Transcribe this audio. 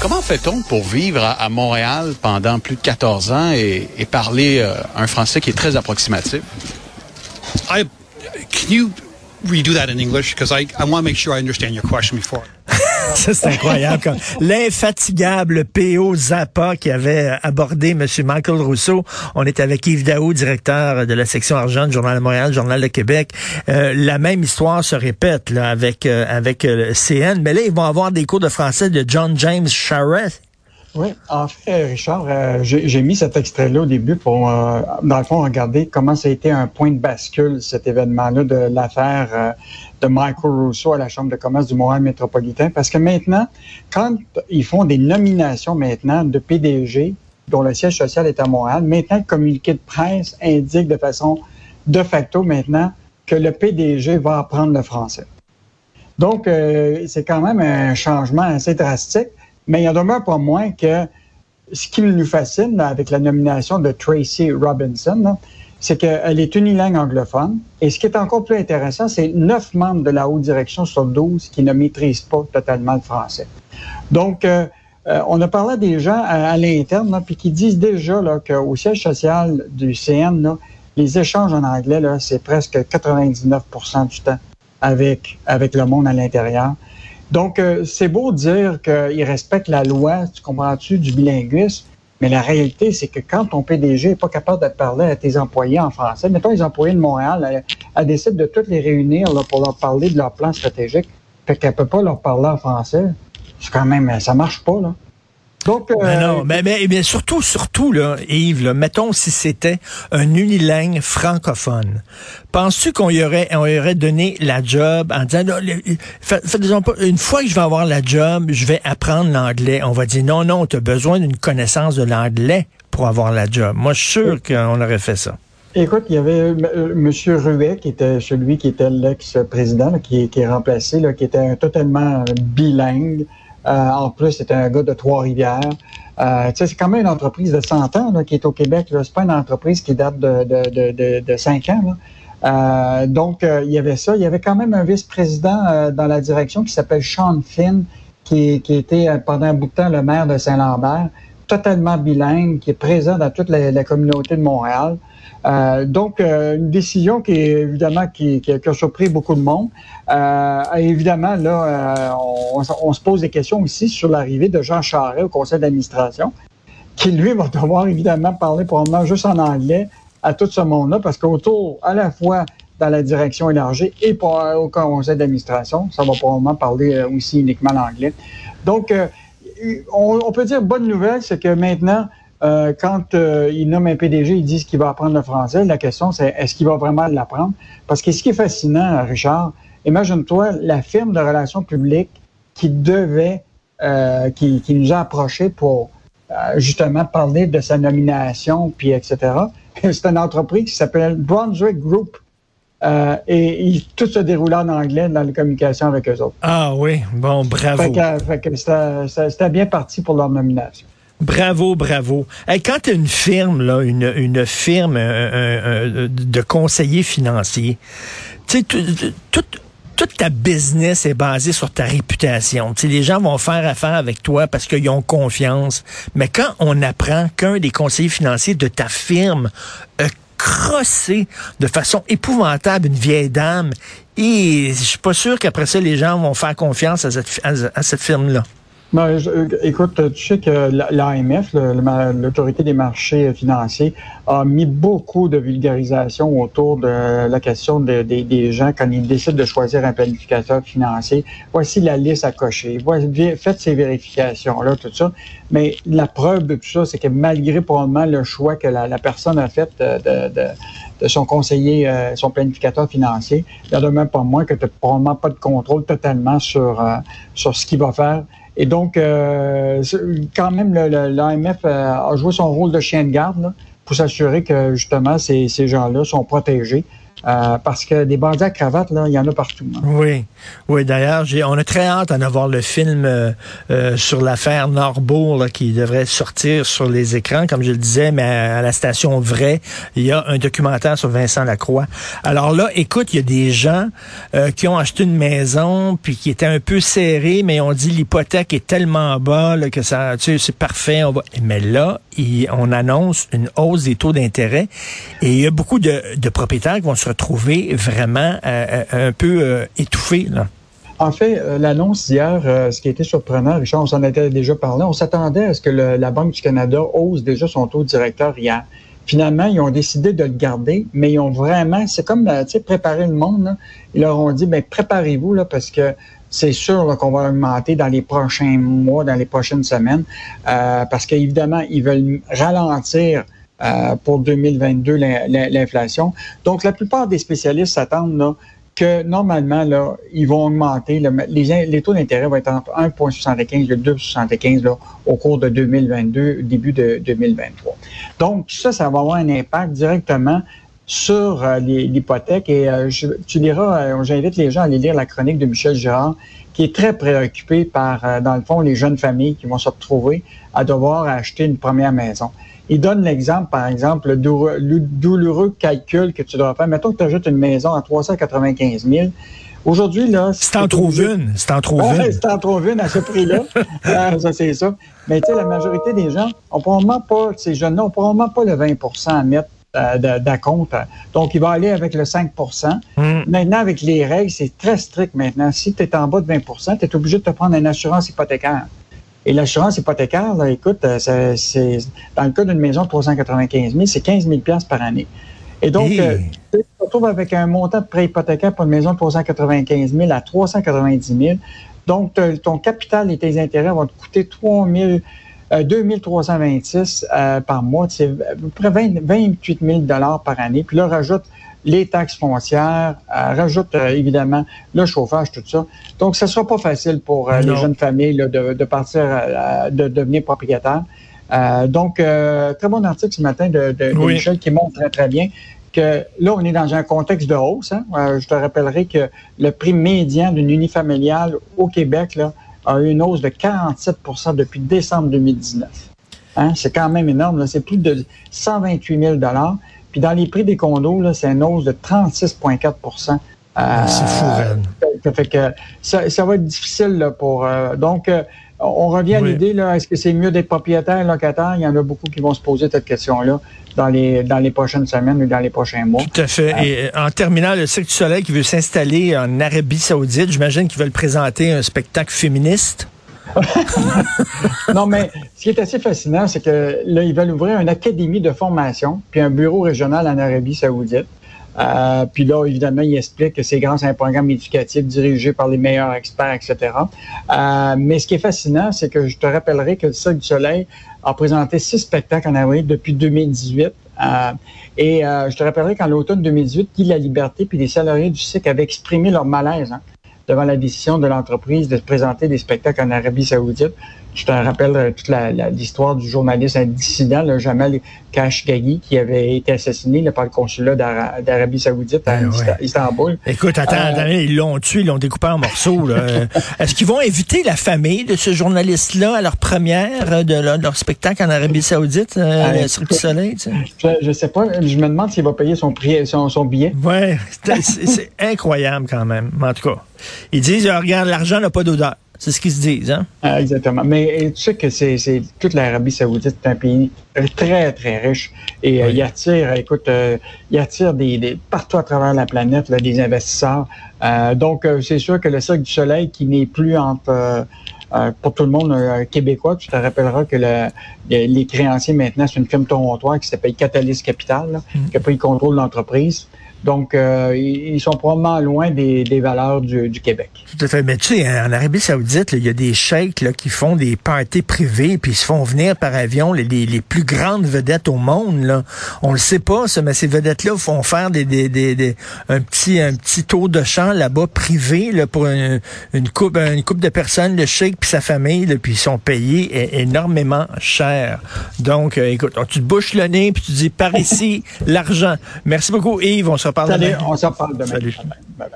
Comment fait-on pour vivre à, Montréal pendant plus de 14 ans et, parler euh, un français qui est très approximatif? I, can you redo that in English? Because I, I want to make sure I understand your question before. C'est incroyable. L'infatigable P.O. Zappa qui avait abordé M. Michael Rousseau. On est avec Yves Daou, directeur de la section argent du Journal de Montréal, Journal de Québec. Euh, la même histoire se répète là, avec, euh, avec euh, CN. Mais là, ils vont avoir des cours de français de John James Charest. Oui, en fait, Richard, j'ai mis cet extrait-là au début pour, dans le fond, regarder comment ça a été un point de bascule, cet événement-là de l'affaire de Michael Rousseau à la Chambre de commerce du Montréal métropolitain. Parce que maintenant, quand ils font des nominations maintenant de PDG, dont le siège social est à Montréal, maintenant le communiqué de presse indique de façon de facto maintenant que le PDG va apprendre le français. Donc, euh, c'est quand même un changement assez drastique, mais il en demeure pas moins que ce qui nous fascine avec la nomination de Tracy Robinson, c'est qu'elle est unilingue anglophone. Et ce qui est encore plus intéressant, c'est neuf membres de la haute direction sur 12 qui ne maîtrisent pas totalement le français. Donc, euh, euh, on a parlé des gens à, l'interne, puis qui disent déjà qu'au siège social du CN, les échanges en anglais, c'est presque 99% du temps avec, avec le monde à l'intérieur. Donc, euh, c'est beau dire qu'ils respectent la loi, tu comprends-tu, du bilinguisme, mais la réalité, c'est que quand ton PDG n'est pas capable de parler à tes employés en français, mettons les employés de Montréal, elle, décide de toutes les réunir là, pour leur parler de leur plan stratégique, fait qu'elle peut pas leur parler en français. C'est quand même, ça marche pas, là. Donc, euh, non, mais, mais, surtout, surtout, là, Yves, là, mettons si c'était un unilingue francophone. Penses-tu qu'on y aurait, on y aurait donné la job en disant, une fois que je vais avoir la job, je vais apprendre l'anglais. On va dire, non, non, tu as besoin d'une connaissance de l'anglais pour avoir la job. Moi, je suis sûr qu'on aurait fait ça. Écoute, il y avait euh, M. Ruet, qui était celui qui était l'ex-président, qui, qui, est remplacé, là, qui était totalement bilingue. Euh, en plus, c'était un gars de Trois-Rivières. Euh, c'est quand même une entreprise de 100 ans là, qui est au Québec. C'est pas une entreprise qui date de, de, de, de 5 ans. Euh, donc, euh, il y avait ça. Il y avait quand même un vice-président euh, dans la direction qui s'appelle Sean Finn, qui, qui était pendant un bout de temps le maire de Saint-Lambert, totalement bilingue, qui est présent dans toute la communauté de Montréal. Euh, donc, euh, une décision qui est évidemment qui, qui, a surpris beaucoup de monde. Euh, évidemment, là, on, on, se pose des questions aussi sur l'arrivée de Jean Charest au conseil d'administration, qui lui va devoir évidemment parler probablement juste en anglais à tout ce monde-là, parce qu'autour, à la fois dans la direction élargie et pour, au conseil d'administration, ça va probablement parler aussi uniquement l'anglais. Donc, on, peut dire bonne nouvelle, c'est que maintenant, euh, quand euh, il nomme un PDG, ils disent qu'il va apprendre le français. La question, c'est est-ce qu'il va vraiment l'apprendre? Parce que ce qui est fascinant, Richard, imagine-toi la firme de relations publiques qui devait, euh, qui, qui, nous a approchés pour euh, justement parler de sa nomination, puis etc. C'est une entreprise qui s'appelle Brunswick Group. Euh, et, tout se déroulait en anglais dans les communications avec eux autres. Ah oui, bon, bravo. Fait que, c'était bien parti pour leur nomination. Bravo, bravo. quand tu as une firme, là, une, une firme de conseillers financiers, tu sais, toute toute ta business est basée sur ta réputation. Tu les gens vont faire affaire avec toi parce qu'ils ont confiance. Mais quand on apprend qu'un des conseillers financiers de ta firme a crossé de façon épouvantable une vieille dame, et je suis pas sûr qu'après ça, les gens vont faire confiance à cette, à cette firme-là. Écoute, tu sais que l'AMF, l'autorité des marchés financiers, a mis beaucoup de vulgarisation autour de la question des gens quand ils décident de choisir un planificateur financier. Voici la liste à cocher. faites ces vérifications-là, tout ça. Mais la preuve de tout ça, c'est que malgré probablement le choix que la, personne a fait de, de, son conseiller, euh, son planificateur financier, il y a de même pas moins que tu n'as probablement pas de contrôle totalement sur, euh, sur ce qu'il va faire et donc, euh, quand même, l'AMF euh, a joué son rôle de chien de garde pour s'assurer que justement ces, ces gens-là sont protégés Euh, parce que des bandits à cravate, là, il y en a partout. Hein. Oui, oui. D'ailleurs, on a très hâte d'en avoir le film euh, euh, sur l'affaire Norbourg qui devrait sortir sur les écrans, comme je le disais, mais à, la station Vrai, il y a un documentaire sur Vincent Lacroix. Alors là, écoute, il y a des gens qui ont acheté une maison puis qui étaient un peu serrés, mais on dit l'hypothèque est tellement bas que ça, tu sais, c'est parfait. On va... Mais là, on annonce une hausse des taux d'intérêt et il y a beaucoup de, de propriétaires qui vont se vraiment euh, euh, un peu euh, étouffés. En fait, l'annonce d'hier, ce qui était surprenant, Richard, on s'en était déjà parlé, on s'attendait à ce que la Banque du Canada hausse déjà son taux directeur hier. Finalement, ils ont décidé de le garder, mais ils ont vraiment, c'est comme, tu sais, préparer le monde. Ils leur ont dit, ben préparez-vous là, parce que c'est sûr qu'on va augmenter dans les prochains mois, dans les prochaines semaines, parce qu'évidemment, ils veulent ralentir euh, pour 2022 l'inflation. Donc, la plupart des spécialistes s'attendent que normalement, là, ils vont augmenter. les, les, taux d'intérêt vont être entre 1,75 et 2,75 au cours de 2022, début de 2023. Donc, ça, ça va avoir un impact directement sur euh, l'hypothèque. Et euh, je, tu liras, j'invite les gens à aller lire la chronique de Michel Girard, qui est très préoccupé par, dans le fond, les jeunes familles qui vont se retrouver à devoir acheter une première maison. Il donne l'exemple, par exemple, le douloureux calcul que tu dois faire. Mettons que tu ajoutes une maison à 395 000. Aujourd'hui, là... C'est en trouves une. C'est en trouves une. C'est en trouves une à ce prix-là. Ah, ça, c'est ça. Mais tu sais, la majorité des gens ont probablement pas, ces jeunes-là n'ont probablement pas le 20 à mettre euh, d'acompte. Donc, il va aller avec le 5% hmm. Maintenant, avec les règles, c'est très strict maintenant. Si tu es en bas de 20% tu es obligé de te prendre une assurance hypothécaire. Et l'assurance hypothécaire, là, écoute, euh, c'est, dans le cas d'une maison de 395 000, c'est 15 000 par année. Et donc, euh, tu te retrouves avec un montant de prêt hypothécaire pour une maison de 395 000 à 390 000. Donc, ton capital et tes intérêts vont te coûter 3 000, 2 326 par mois. C'est à peu près 28 000 par année. Puis là, rajoute les taxes foncières, euh, rajoute euh, évidemment le chauffage, tout ça. Donc, ce ne sera pas facile pour euh, les jeunes familles de, partir, de devenir propriétaires. donc, très bon article ce matin de, Michel qui montre très, très bien que là, on est dans un contexte de hausse. Hein. je te rappellerai que le prix médian d'une unifamiliale au Québec là, a eu une hausse de 47% depuis décembre 2019. Hein. C'est quand même énorme. C'est plus de 128 000 puis dans les prix des condos, c'est une hausse de 36,4% euh, C'est fou, ça fait que ça, va être difficile pour. Euh, donc, euh, on revient à l'idée, là, est-ce que c'est mieux d'être propriétaire, locataire? Il y en a beaucoup qui vont se poser cette question-là dans les, dans les prochaines semaines ou dans les prochains mois. Tout à fait. Et en terminant, le Cirque du Soleil qui veut s'installer en Arabie Saoudite, j'imagine qu'ils veulent présenter un spectacle féministe. non, mais ce qui est assez fascinant, c'est que là, ils veulent ouvrir une académie de formation, puis un bureau régional en Arabie Saoudite. Euh, puis là, évidemment, il explique que c'est grâce à un programme éducatif dirigé par les meilleurs experts, etc. Euh, mais ce qui est fascinant, c'est que je te rappellerai que le Cirque du Soleil a présenté six spectacles en Arabie depuis 2018. Euh, et je te rappellerai qu'en l'automne 2018, Guy La Liberté puis les salariés du cirque avaient exprimé leur malaise hein, devant la décision de l'entreprise de présenter des spectacles en Arabie Saoudite. Je te rappelle euh, toute l'histoire du journaliste dissident, le Jamal Khashoggi, qui avait été assassiné par le consulat d'Arabie Saoudite à ben Istanbul. Écoute, attends, euh, ils l'ont tué, ils l'ont découpé en morceaux. Est-ce qu'ils vont inviter la famille de ce journaliste-là à leur première euh, de leur, spectacle en Arabie Saoudite, euh, Cirque du Soleil? Je, ne sais pas. Je me demande s'il va payer son, prix, son, son billet. Oui, c'est incroyable quand même. En tout cas, ils disent, regarde, l'argent n'a pas d'odeur. C'est ce qu'ils se disent, hein? Ah, exactement. Mais tu sais que c'est toute l'Arabie Saoudite, c'est un pays très, très riche. Et euh, il attire, écoute, euh, il attire des, partout à travers la planète là, des investisseurs. Euh, donc, c'est sûr que le Cirque du Soleil, qui n'est plus entre pour tout le monde québécois, tu te rappelleras que le, les créanciers maintenant, c'est une firme torontoise qui s'appelle Catalyst Capital, mm. qui a pris le contrôle de l'entreprise. Donc, euh, ils sont probablement loin des, valeurs du, Québec. Tout à fait. Mais tu sais, en Arabie Saoudite, il y a des cheikhs là, qui font des parties privées, puis ils se font venir par avion les, les, plus grandes vedettes au monde. Là. On le sait pas, ça, mais ces vedettes-là font faire des, des, des, un petit un petit tour de champ là-bas privé là, pour une, une coupe une coupe de personnes, le cheikh puis sa famille, là, puis ils sont payés énormément cher. Donc, euh, écoute, tu te bouches le nez puis tu dis par ici l'argent. Merci beaucoup, Yves. On se se reparle Salut, demain. on s'en parle demain. Salut. Bye bye.